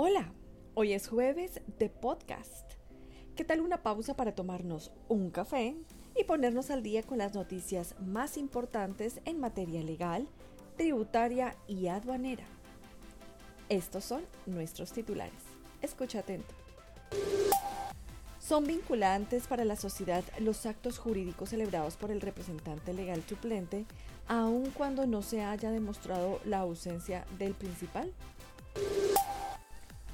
Hola, hoy es jueves de podcast. ¿Qué tal una pausa para tomarnos un café y ponernos al día con las noticias más importantes en materia legal, tributaria y aduanera? Estos son nuestros titulares. Escucha atento. Son vinculantes para la sociedad los actos jurídicos celebrados por el representante legal suplente, aun cuando no se haya demostrado la ausencia del principal.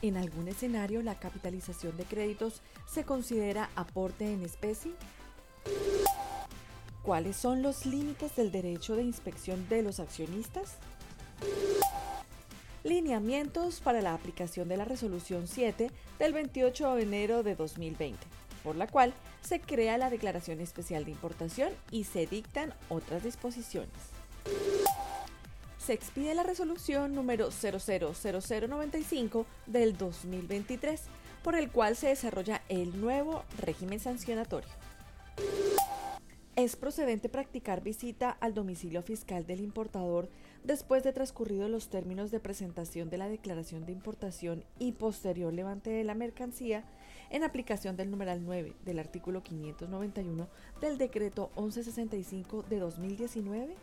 En algún escenario, la capitalización de créditos se considera aporte en especie. ¿Cuáles son los límites del derecho de inspección de los accionistas? Lineamientos para la aplicación de la Resolución 7 del 28 de enero de 2020, por la cual se crea la Declaración Especial de Importación y se dictan otras disposiciones se expide la resolución número 000095 del 2023, por el cual se desarrolla el nuevo régimen sancionatorio. Es procedente practicar visita al domicilio fiscal del importador después de transcurridos los términos de presentación de la declaración de importación y posterior levante de la mercancía en aplicación del numeral 9 del artículo 591 del decreto 1165 de 2019.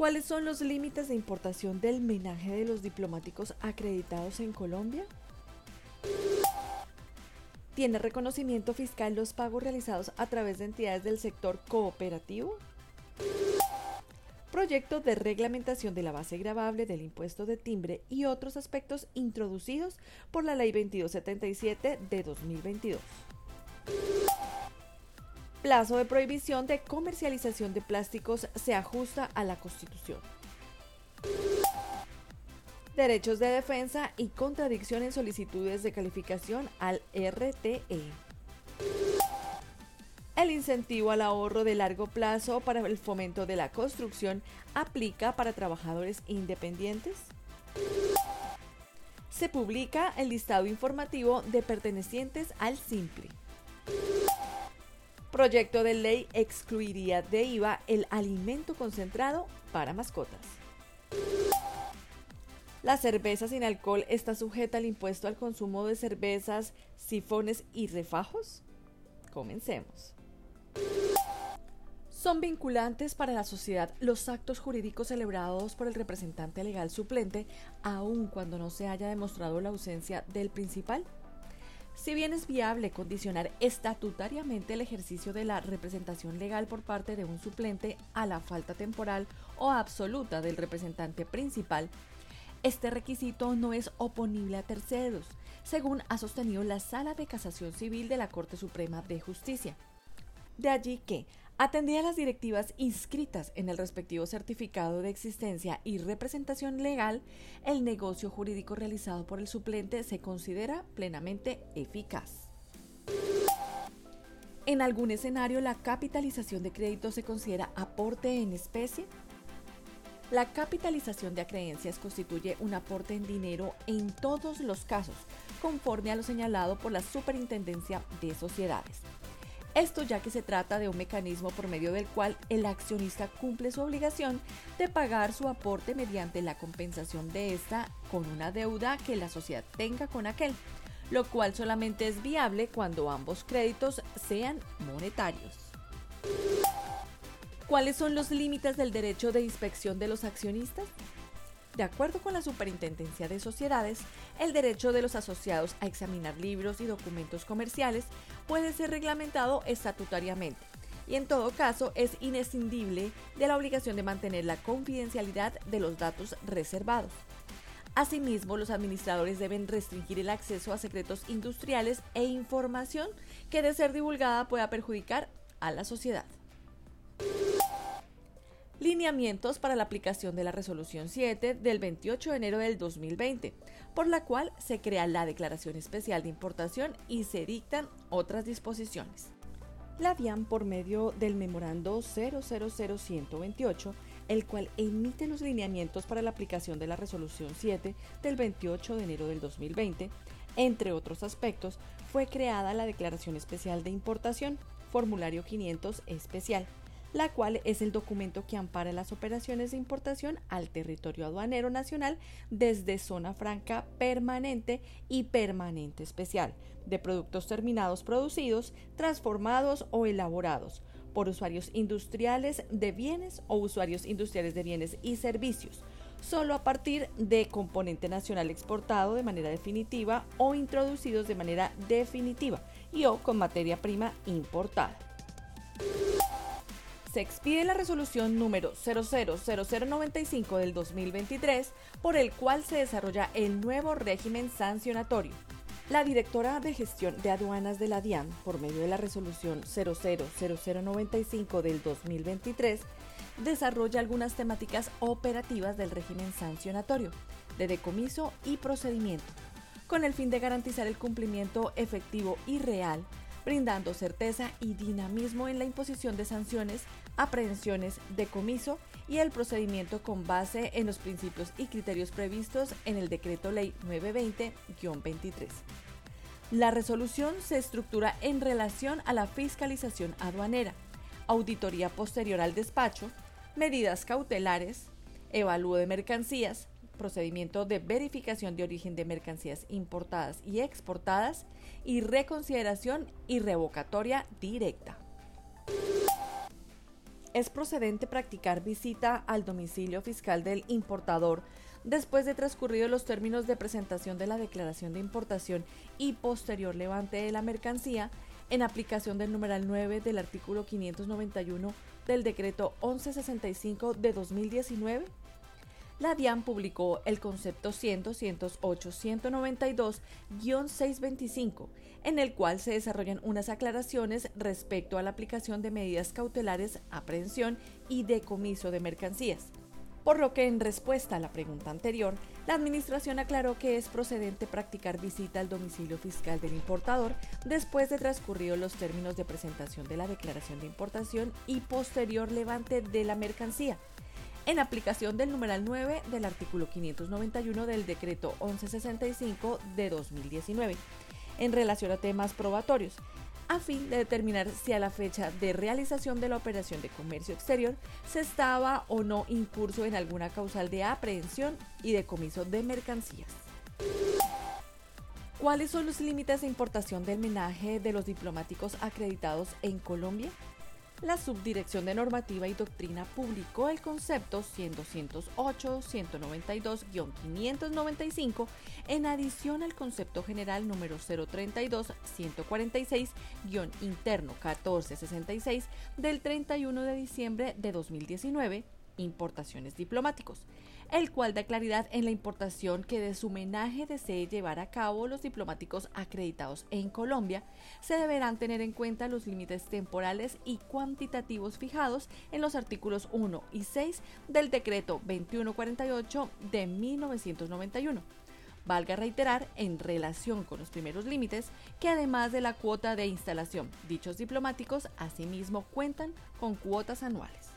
¿Cuáles son los límites de importación del menaje de los diplomáticos acreditados en Colombia? ¿Tiene reconocimiento fiscal los pagos realizados a través de entidades del sector cooperativo? Proyecto de reglamentación de la base gravable del impuesto de timbre y otros aspectos introducidos por la Ley 2277 de 2022 plazo de prohibición de comercialización de plásticos se ajusta a la Constitución. Derechos de defensa y contradicción en solicitudes de calificación al RTE. El incentivo al ahorro de largo plazo para el fomento de la construcción aplica para trabajadores independientes. Se publica el listado informativo de pertenecientes al Simple proyecto de ley excluiría de IVA el alimento concentrado para mascotas. La cerveza sin alcohol está sujeta al impuesto al consumo de cervezas, sifones y refajos. Comencemos. Son vinculantes para la sociedad los actos jurídicos celebrados por el representante legal suplente, aun cuando no se haya demostrado la ausencia del principal si bien es viable condicionar estatutariamente el ejercicio de la representación legal por parte de un suplente a la falta temporal o absoluta del representante principal, este requisito no es oponible a terceros, según ha sostenido la Sala de Casación Civil de la Corte Suprema de Justicia. De allí que, atendía las directivas inscritas en el respectivo certificado de existencia y representación legal, el negocio jurídico realizado por el suplente se considera plenamente eficaz. En algún escenario, la capitalización de crédito se considera aporte en especie. La capitalización de acreencias constituye un aporte en dinero en todos los casos, conforme a lo señalado por la Superintendencia de Sociedades. Esto ya que se trata de un mecanismo por medio del cual el accionista cumple su obligación de pagar su aporte mediante la compensación de esta con una deuda que la sociedad tenga con aquel, lo cual solamente es viable cuando ambos créditos sean monetarios. ¿Cuáles son los límites del derecho de inspección de los accionistas? De acuerdo con la Superintendencia de Sociedades, el derecho de los asociados a examinar libros y documentos comerciales puede ser reglamentado estatutariamente y en todo caso es inescindible de la obligación de mantener la confidencialidad de los datos reservados. Asimismo, los administradores deben restringir el acceso a secretos industriales e información que de ser divulgada pueda perjudicar a la sociedad lineamientos para la aplicación de la Resolución 7 del 28 de enero del 2020, por la cual se crea la Declaración Especial de Importación y se dictan otras disposiciones. La DIAN por medio del memorando 000128, el cual emite los lineamientos para la aplicación de la Resolución 7 del 28 de enero del 2020, entre otros aspectos, fue creada la Declaración Especial de Importación, formulario 500 especial, la cual es el documento que ampara las operaciones de importación al territorio aduanero nacional desde zona franca permanente y permanente especial de productos terminados producidos, transformados o elaborados por usuarios industriales de bienes o usuarios industriales de bienes y servicios, solo a partir de componente nacional exportado de manera definitiva o introducidos de manera definitiva y o con materia prima importada se expide la resolución número 000095 del 2023 por el cual se desarrolla el nuevo régimen sancionatorio. La directora de gestión de aduanas de la DIAN, por medio de la resolución 000095 del 2023, desarrolla algunas temáticas operativas del régimen sancionatorio, de decomiso y procedimiento, con el fin de garantizar el cumplimiento efectivo y real brindando certeza y dinamismo en la imposición de sanciones, aprehensiones, decomiso y el procedimiento con base en los principios y criterios previstos en el Decreto Ley 920-23. La resolución se estructura en relación a la fiscalización aduanera, auditoría posterior al despacho, medidas cautelares, evalúo de mercancías, procedimiento de verificación de origen de mercancías importadas y exportadas y reconsideración y revocatoria directa. Es procedente practicar visita al domicilio fiscal del importador después de transcurridos los términos de presentación de la declaración de importación y posterior levante de la mercancía en aplicación del numeral 9 del artículo 591 del decreto 1165 de 2019 la DIAN publicó el concepto 100-108-192-625, en el cual se desarrollan unas aclaraciones respecto a la aplicación de medidas cautelares, aprehensión y decomiso de mercancías. Por lo que en respuesta a la pregunta anterior, la Administración aclaró que es procedente practicar visita al domicilio fiscal del importador después de transcurridos los términos de presentación de la declaración de importación y posterior levante de la mercancía, en aplicación del numeral 9 del artículo 591 del decreto 1165 de 2019, en relación a temas probatorios, a fin de determinar si a la fecha de realización de la operación de comercio exterior se estaba o no incurso en alguna causal de aprehensión y decomiso de mercancías. ¿Cuáles son los límites de importación del menaje de los diplomáticos acreditados en Colombia? La Subdirección de Normativa y Doctrina publicó el concepto 100-108-192-595 en adición al concepto general número 032-146-interno 1466 del 31 de diciembre de 2019, importaciones diplomáticos el cual da claridad en la importación que de su homenaje desee llevar a cabo los diplomáticos acreditados en Colombia, se deberán tener en cuenta los límites temporales y cuantitativos fijados en los artículos 1 y 6 del decreto 2148 de 1991. Valga reiterar, en relación con los primeros límites, que además de la cuota de instalación, dichos diplomáticos asimismo cuentan con cuotas anuales.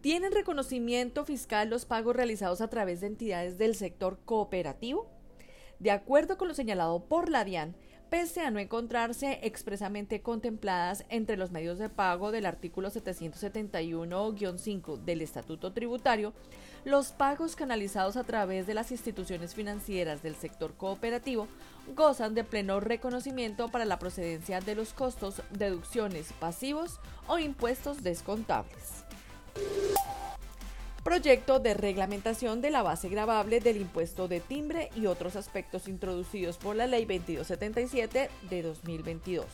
¿Tienen reconocimiento fiscal los pagos realizados a través de entidades del sector cooperativo? De acuerdo con lo señalado por la DIAN, pese a no encontrarse expresamente contempladas entre los medios de pago del artículo 771-5 del Estatuto Tributario, los pagos canalizados a través de las instituciones financieras del sector cooperativo gozan de pleno reconocimiento para la procedencia de los costos, deducciones pasivos o impuestos descontables. Proyecto de reglamentación de la base gravable del impuesto de timbre y otros aspectos introducidos por la Ley 2277 de 2022.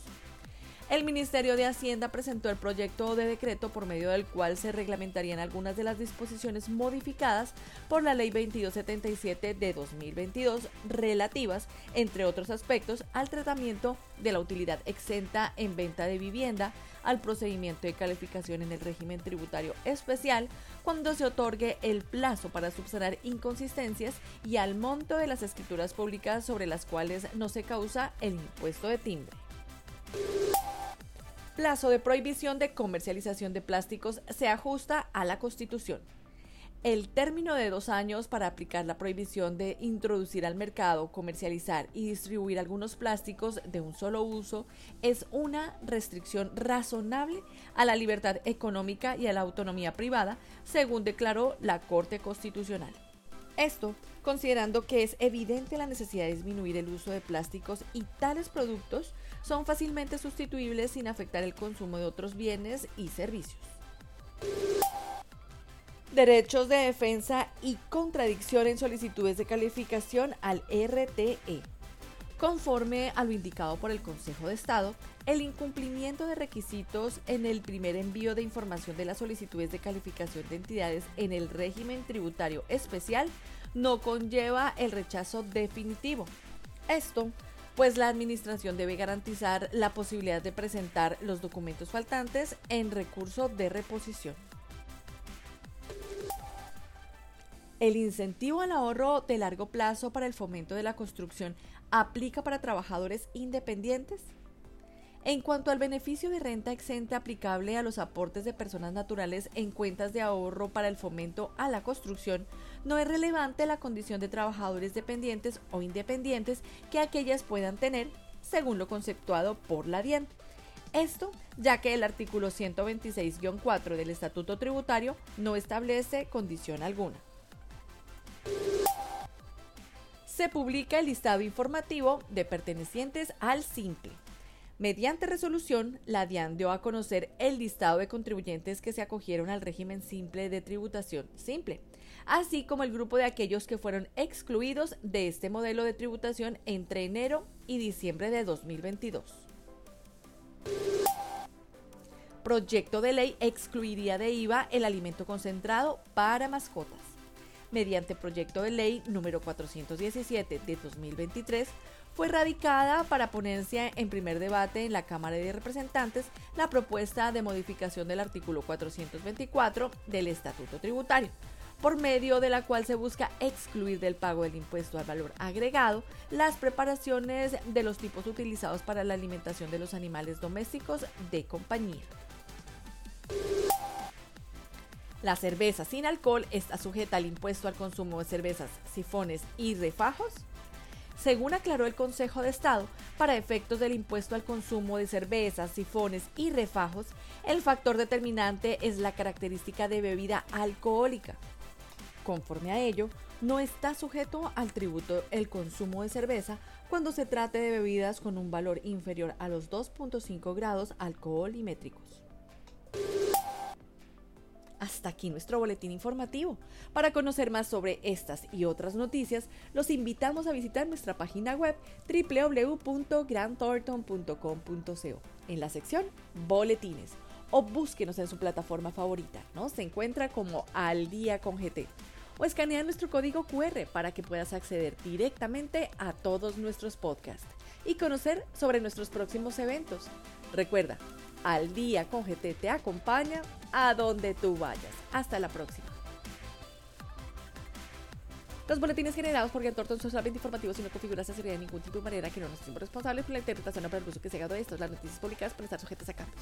El Ministerio de Hacienda presentó el proyecto de decreto por medio del cual se reglamentarían algunas de las disposiciones modificadas por la Ley 2277 de 2022 relativas, entre otros aspectos, al tratamiento de la utilidad exenta en venta de vivienda, al procedimiento de calificación en el régimen tributario especial cuando se otorgue el plazo para subsanar inconsistencias y al monto de las escrituras públicas sobre las cuales no se causa el impuesto de timbre plazo de prohibición de comercialización de plásticos se ajusta a la Constitución. El término de dos años para aplicar la prohibición de introducir al mercado, comercializar y distribuir algunos plásticos de un solo uso es una restricción razonable a la libertad económica y a la autonomía privada, según declaró la Corte Constitucional. Esto considerando que es evidente la necesidad de disminuir el uso de plásticos y tales productos son fácilmente sustituibles sin afectar el consumo de otros bienes y servicios derechos de defensa y contradicción en solicitudes de calificación al RTE. Conforme a lo indicado por el Consejo de Estado, el incumplimiento de requisitos en el primer envío de información de las solicitudes de calificación de entidades en el régimen tributario especial no conlleva el rechazo definitivo. Esto, pues la Administración debe garantizar la posibilidad de presentar los documentos faltantes en recurso de reposición. El incentivo al ahorro de largo plazo para el fomento de la construcción aplica para trabajadores independientes. En cuanto al beneficio de renta exenta aplicable a los aportes de personas naturales en cuentas de ahorro para el fomento a la construcción, no es relevante la condición de trabajadores dependientes o independientes que aquellas puedan tener, según lo conceptuado por la DIAN. Esto ya que el artículo 126-4 del Estatuto Tributario no establece condición alguna. Se publica el listado informativo de pertenecientes al simple. Mediante resolución, la DIAN dio a conocer el listado de contribuyentes que se acogieron al régimen simple de tributación simple, así como el grupo de aquellos que fueron excluidos de este modelo de tributación entre enero y diciembre de 2022. Proyecto de ley excluiría de IVA el alimento concentrado para mascotas mediante proyecto de ley número 417 de 2023, fue radicada para ponencia en primer debate en la Cámara de Representantes la propuesta de modificación del artículo 424 del Estatuto Tributario, por medio de la cual se busca excluir del pago del impuesto al valor agregado las preparaciones de los tipos utilizados para la alimentación de los animales domésticos de compañía. La cerveza sin alcohol está sujeta al impuesto al consumo de cervezas, sifones y refajos. Según aclaró el Consejo de Estado, para efectos del impuesto al consumo de cervezas, sifones y refajos, el factor determinante es la característica de bebida alcohólica. Conforme a ello, no está sujeto al tributo el consumo de cerveza cuando se trate de bebidas con un valor inferior a los 2.5 grados alcoholimétricos. Hasta aquí nuestro boletín informativo. Para conocer más sobre estas y otras noticias, los invitamos a visitar nuestra página web www.granthornton.com.co en la sección Boletines o búsquenos en su plataforma favorita, ¿no? Se encuentra como Al Día con GT o escanea nuestro código QR para que puedas acceder directamente a todos nuestros podcasts y conocer sobre nuestros próximos eventos. Recuerda, Al Día con GT te acompaña a donde tú vayas. Hasta la próxima. Los boletines generados por Thornton son solamente informativos y no configuran esa serie de ningún tipo de manera que no nos estemos responsables por la interpretación o por el uso que se haga de estos. Las noticias publicadas pueden estar sujetas a cambios.